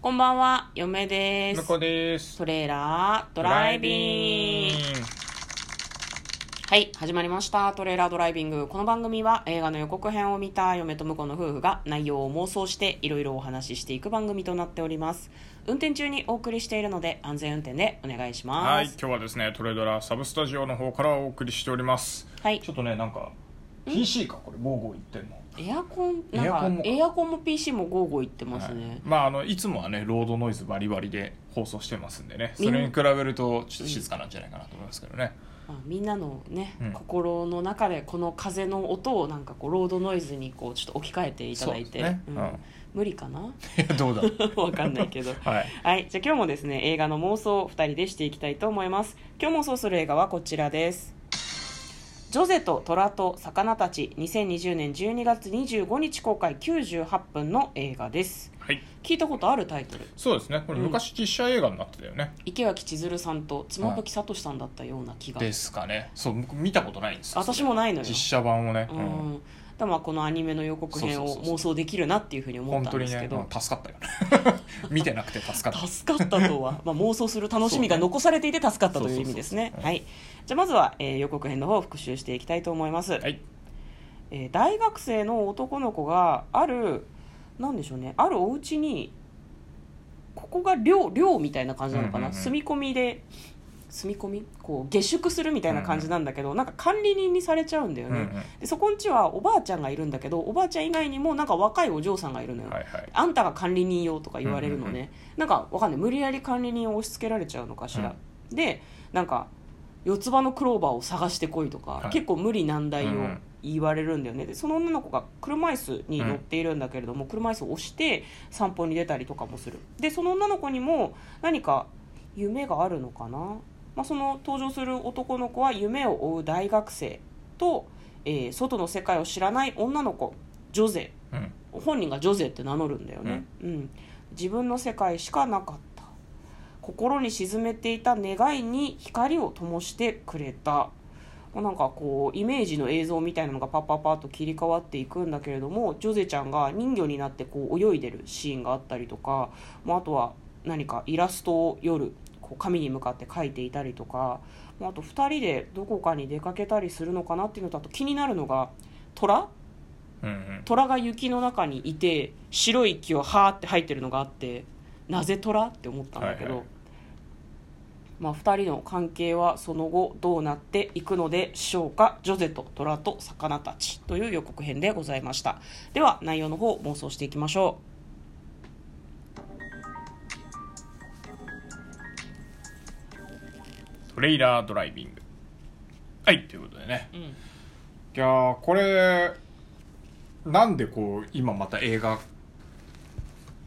こんばんは、嫁です。向こうです。トレーラードライビング。はい、始まりました。トレーラードライビング。この番組は映画の予告編を見た嫁と婿の夫婦が内容を妄想していろいろお話ししていく番組となっております。運転中にお送りしているので安全運転でお願いしはい、ます。今日はですね、トレドラサブスタジオの方からお送りしております。はいちょっとね、なんか PC かこれゴーゴー言ってんの。エアコン、なんかエアコンも PC もゴーゴー言ってますね。はい。まああのいつもはねロードノイズバリバリで放送してますんでね、それに比べるとちょっと静かなんじゃないかなと思いますけどね。まあ、みんなのね、うん。心の中でこの風の音をなんかこうロードノイズにこうちょっと置き換えていただいて、ね。うん。うん。無理かな？どうだ。わかんないけど。はい。はい。じゃあ今日もですね映画の妄想を2人でしていきたいと思います。今日妄想する映画はこちらですジョゼと虎と魚たち2020年12月25日公開98分の映画ですはい。聞いたことあるタイトル？そうですね。これ昔実写映画になってたよね。池脇千鶴さんと妻夫木聡さんだったような気が、ですかね。そう僕見たことないんですよ。私もないのよ実写版をね。ううんん、だまあこのアニメの予告編を妄想できるなっていうふうに思ったんですけど、うん助かったよ。ね。見てなくて助かった。助かったとは、まあ、妄想する楽しみが残されていて助かったという意味ですね。はい。じゃあまずは、えー予告編の方を復習していきたいと思います、はい。えー大学生の男の子があるなんでしょうね。あるお家にここが寮寮みたいな感じなのかな、うんうんうん。住み込みで住み込みこう下宿するみたいな感じなんだけど、なんか管理人にされちゃうんだよね、うんうん。でそこんちはおばあちゃんがいるんだけどおばあちゃん以外にもなんか若いお嬢さんがいるのよ、はいはい。あんたが管理人よとか言われるのね、うんうんなんかわかんない。無理やり管理人を押し付けられちゃうのかしら、でなんか四つ葉のクローバーを探してこいとか、はい。結構無理難題をうん。うん言われるんだよね。でその女の子が車椅子に乗っているんだけれども、車椅子を押して散歩に出たりとかもする。でその女の子にも何か夢があるのかな、まあ、その登場する男の子は夢を追う大学生と、えー外の世界を知らない女の子ジョゼ。うん。本人がジョゼって名乗るんだよね、うん。自分の世界しかなかった。心に沈めていた願いに光を灯してくれた。まあなんかこうイメージの映像みたいなのがパッパッパッと切り替わっていくんだけれどもジョゼちゃんが人魚になってこう泳いでるシーンがあったりとか、まあ、あとは何かイラストを夜こう紙に向かって描いていたりとか、まあ、あと2人でどこかに出かけたりするのかなっていうのとあと気になるのが虎？虎が雪の中にいて白い息をはーって吐いてるのがあってなぜ虎？って思ったんだけど、はいはい。まあ、2人の関係はその後どうなっていくのでしょうか？ジョゼと虎と魚たちという予告編でございました。では内容の方妄想していきましょトレイラードライビング。はいということでね。う、うん、いやーこれなんでこう今また映画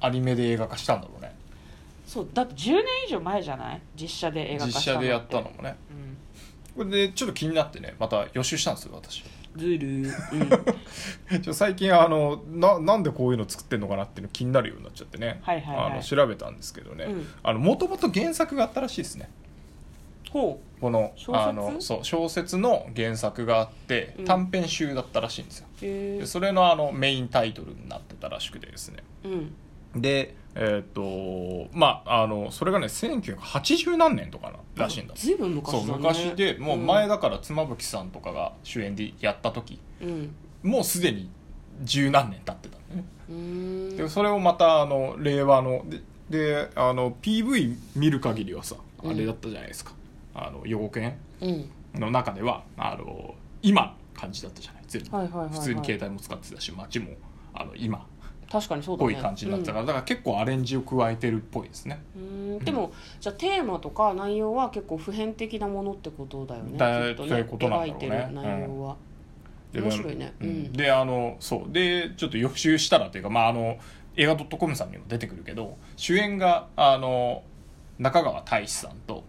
アニメで映画化したんだろうね。そうだって10年以上前じゃない？実写で映画化実したのって。写でやったのもね。うん。これでちょっと気になってねまた予習したんですよ私。ずる。ー、うん、ちょ最近あのななんでこういうの作ってんのかなっていうの気になるようになっちゃってね、はいはいはい。あの調べたんですけどね。うん。もともと原作があったらしいですね。ほこの小説？あのそう小説の原作があってうん。短編集だったらしいんですよ、でそれのあのメインタイトルになってたらしくてですね。うん。でえっ、とまああのそれがね1980何年とかならしいんだ。ずいぶん昔だそうね昔でもう前だから妻夫木さんとかが主演でやった時。うん。もうすでに十何年経ってたのね。でそれをまたあの令和のでであの PV 見る限りはさあれだったじゃないですか、あの予告編うん。の中ではあの今の感じだったじゃない？全部、はいはいはいはい。普通に携帯も使ってたし街もあの今。っ確かにそうだね。ぽい感じになってたから、だから結構アレンジを加えてるっぽいですね。うんうーん。でもじゃあテーマとか内容は結構普遍的なものってことだよねだきっとそういうことなんだろうね。描いてる内容は、で面白いね。ううん。んであのそう。でちょっと予習したらというかまああの映画 .com さんにも出てくるけど主演があの中川大志さんと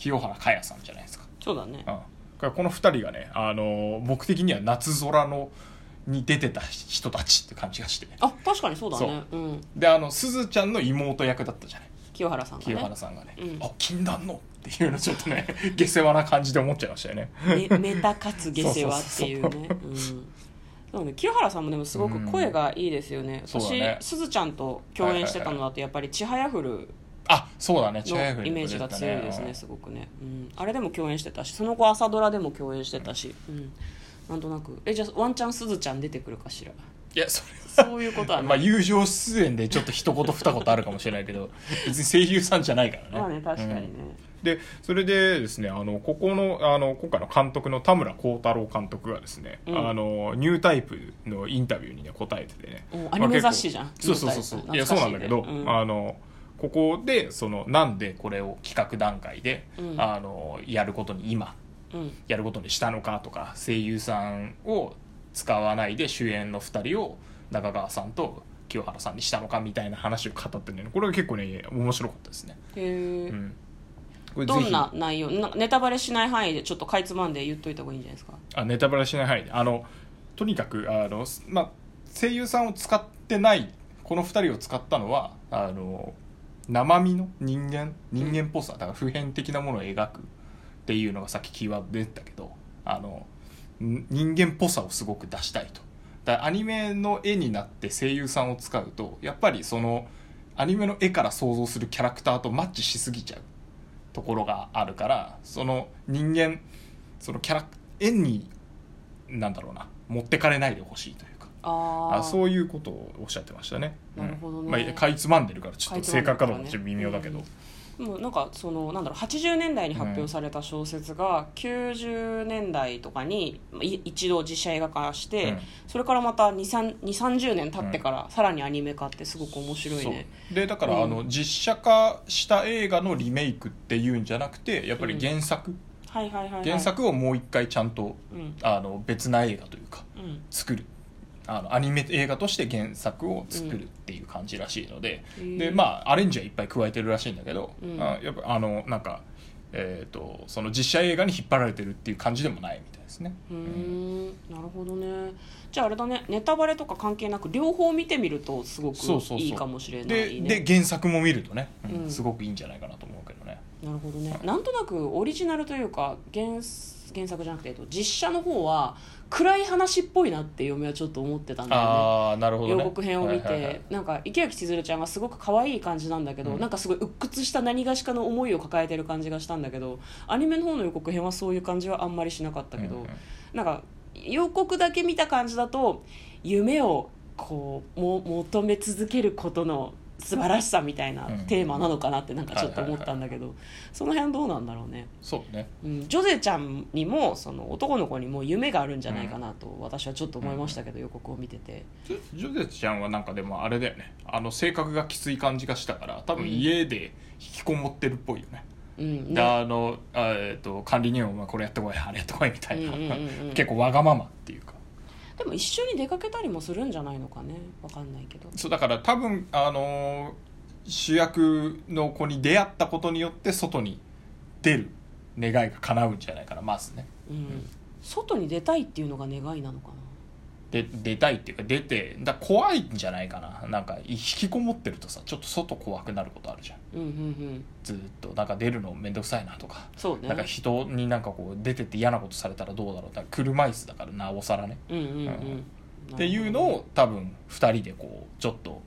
清原果耶さんじゃないですか、そうだね。うん、この2人がねあの僕的には夏空のに出てた人たちって感じがして。あ確かにそうだね。う。ん。であのすずちゃんの妹役だったじゃない？清原さんが清ね原さんがね、うん。あ禁断のっていうのちょっとね 下世話な感じで思っちゃいましたよね。メメタかつ下世話っていうね。うん。そうね、清原さんもでもすごく声がいいですよね、うだね。すずちゃんと共演してたのだとやっぱり「ちはやふるあそうだね」のリイメージが強いですねうんすごくね、うん、あれでも共演してたしその後朝ドラでも共演してたし、うん、なんとなく。えじゃあワンチャンすずちゃん出てくるかしら？いやそれそういうことはまあ友情出演でちょっと一言二言あるかもしれないけど 別に声優さんじゃないからね。まあね確かにね、うん。でそれでですねあのここのあの今回の監督の田村幸太郎監督がですね、うん。あのニュータイプのインタビューにね答えててね。おアニメ雑誌じゃん？そうそうそうそう。いやそうなんだけど、あのここでそのなんでこれを企画段階で、うん。あのやることに今うん。やることにしたのかとか声優さんを使わないで主演の2人を中川さんと清原さんにしたのかみたいな話を語ってるねこれが結構ね面白かったですね、へえ、うん、どんな内容なネタバレしない範囲でちょっとかいつまんで言っといた方がいいんじゃないですか？あネタバレしない範囲で。あのとにかくあの、まあ、声優さんを使ってないこの2人を使ったのはあの生身の人間？人間っぽさ？だから普遍的なものを描くっていうのがさっきキーワード出てたけどあのん人間っぽさをすごく出したいと。だアニメの絵になって声優さんを使うとやっぱりそのアニメの絵から想像するキャラクターとマッチしすぎちゃうところがあるからその人間そのキャラ絵になんだろうな持ってかれないでほしいという。かあそういうことをおっしゃってましたね。なるほどね。うん。まあ、かいつまんでるからちょっと正確かどうかちょっと微妙だけど、もうなんかそのなんだろう80年代に発表された小説が90年代とかにい一度実写映画化して、うん。それからまた2 3 0年経ってからさらにアニメ化ってすごく面白いね、でだから、うん。あの実写化した映画のリメイクっていうんじゃなくてやっぱり原作、原作をもう一回ちゃんとうん。あの別な映画というかうん。作るあのアニメ映画として原作を作るっていう感じらしいので、うん。でまあアレンジはいっぱい加えてるらしいんだけど、うん。あやっぱあのなんか、えー、とその実写映画に引っ張られてるっていう感じでもないみたいですね。うーん。なるほどね。じゃああれだね。ネタバレとか関係なく両方見てみるとすごくいいかもしれないでね。で原作も見るとね、すごくいいんじゃないかなと思うけどね。なるほどね。なんとなくオリジナルというか原原作じゃなくてえっと実写の方は暗い話っぽいなって嫁はちょっと思ってたんだよね。ああなるほど、ね、予告編を見て、はいはいはい。なんか池脇千鶴ちゃんがすごく可愛い感じなんだけど、うん。なんかすごい鬱屈した何がしかの思いを抱えてる感じがしたんだけどアニメの方の予告編はそういう感じはあんまりしなかったけど、うんうん。なんか予告だけ見た感じだと夢をこうも求め続けることの素晴らしさみたいなうん。テーマなのかなってなんかちょっと思ったんだけど、その辺どうなんだろうね、そうね。うん、ジョゼちゃんにもその男の子にも夢があるんじゃないかなと私はちょっと思いましたけど、予告を見てて。ジョゼちゃんはなんかでもあれだよね。あの性格がきつい感じがしたから多分家で引きこもってるっぽいよね、うん。であのあえー、と管理人はこれやってこいあれやってこいみたいな、うんうんうんうん。結構わがままっていうかでも一緒に出かけたりもするんじゃないのかね。わかんないけど。そうだから多分あのー主役の子に出会ったことによって外に出る願いが叶うんじゃないかなまずね。うん、外に出たいっていうのが願いなのかなで出たいっていうか出てだ怖いんじゃないかな。なんか引きこもってるとさちょっと外怖くなることあるじゃん。うんうんうん。ずーっと。なんか出るの面倒くさいなとか。そうね。なんか人になんかこう出てって嫌なことされたらどうだろう。だ車椅子だからなおさらね。うんうんうん、っていうのを多分2人でこうちょっと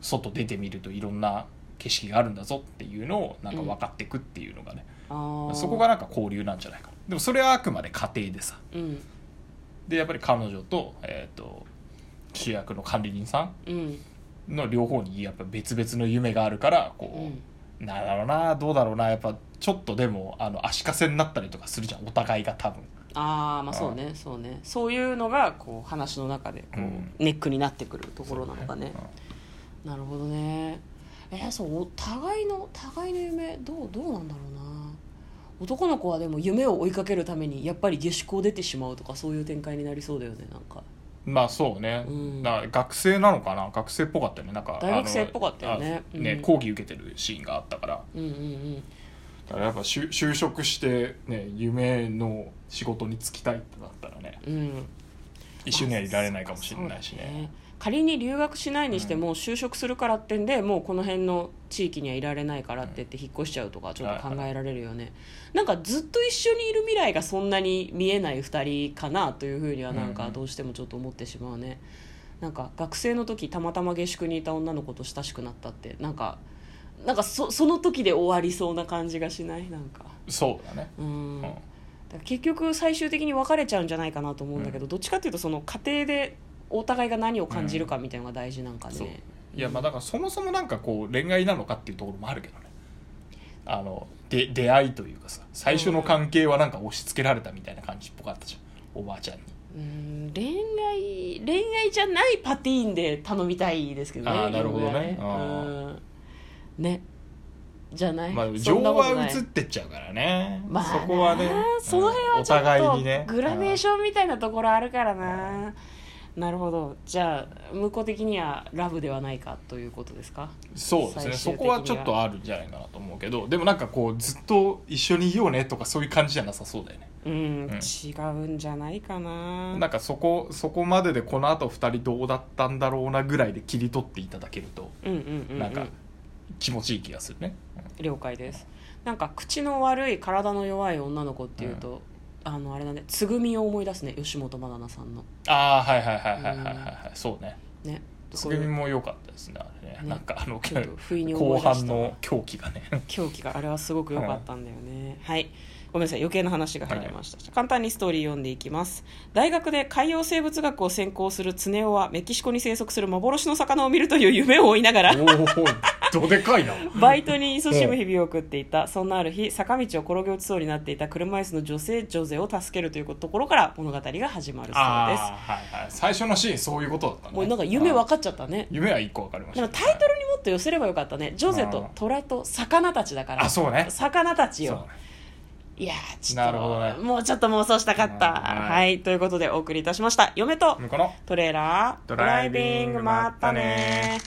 外出てみるといろんな景色があるんだぞっていうのをなんか分かっていくっていうのがね、あー。そこがなんか交流なんじゃないかな。でもそれはあくまで家庭でさ。うんでやっぱり彼女と,、えー、と主役の管理人さうん。んの両方にやっぱ別々の夢があるからこう、なんだろうなどうだろうなやっぱちょっとでもあの足かせになったりとかするじゃんお互いが多分。ああまあそうねそうね。そういうのがこう話の中でこう、うん。ネックになってくるところなのかね。うんなるほどね。えーそうお互いの互いの夢どうどうなんだろうな男の子はでも夢を追いかけるためにやっぱり下宿を出てしまうとかそういう展開になりそうだよねなんか。まあそうね、うん。学生なのかな？学生っぽかったよね。なんか大学生っぽかったよね。ねうん。講義受けてるシーンがあったから。うんうんうん。だからやっぱ就就職して、ね、夢の仕事に就きたいってなったらねうん。一緒にはいられないかもしれないしね仮に留学しないにしても就職するからってんでもうこの辺の地域にはいられないからって言って引っ越しちゃうとかちょっと考えられるよね、なんかずっと一緒にいる未来がそんなに見えない2人かなというふうにはなんかどうしてもちょっと思ってしまうね、なんか学生の時たまたま下宿にいた女の子と親しくなったってなんかなんかそその時で終わりそうな感じがしない？なんか。そうだね。うん。だから結局最終的に別れちゃうんじゃないかなと思うんだけど、どっちかっていうとその家庭でお互いが何を感じるかみたいなのが大事なんかね、いやまあだからそもそもなんかこう恋愛なのかっていうところもあるけどね。あので出会いというかさ最初の関係はなんか押し付けられたみたいな感じっぽかったじゃん。おばあちゃんに。うん恋愛恋愛じゃないパティーンで頼みたいですけどねあーなるほどね。うん。ね。じゃない、まあそ情は移ってっちゃうからね、まあそこはねなその辺はうんちょっとお互いにね。グラデーションみたいなところあるからな、なるほど。じゃあ向こう的にはラブではないかということですか？うんそうですね。そこはちょっとあるんじゃないかなと思うけどでもなんかこうずっと一緒にいようねとかそういう感じじゃなさそうだよね。うん、ん違うんじゃないかな。なんかそこそこまででこのあと2人どうだったんだろうなぐらいで切り取っていただけるとうんうんうん、うん、なんか気持ちいい気がするね、了解です。なんか口の悪い体の弱い女の子っていうと、あのあれだねつぐみを思い出すね吉本まななさんの。ああはいはいはいはいはいはいはい。そうね。ね。つぐみも良かったですねあれね。ね。なんかあの不意に思後半の狂気がね。狂気があれはすごく良かったんだよね、はいごめんなさい余計な話が入りました、簡単にストーリー読んでいきます。大学で海洋生物学を専攻する常雄はメキシコに生息する幻の魚を見るという夢を追いながらどでかいな。バイトに勤しむ日々を送っていたそんなある日坂道を転げ落ちそうになっていた車椅子の女性ジョゼを助けるというところから物語が始まるそうです。はいはい。最初のシーンそういうことだったね。もうなんか夢分かっちゃったね。夢は一個分かりましでたもタイトルにもっと寄せればよかったね。ジョゼと虎と魚たちだから。あそうね。魚たちよいやーちょっとなるほどね。もうちょっと妄想したかった。うんは、はいということでお送りいたしました。嫁とトレーラー。ドドライビングまったね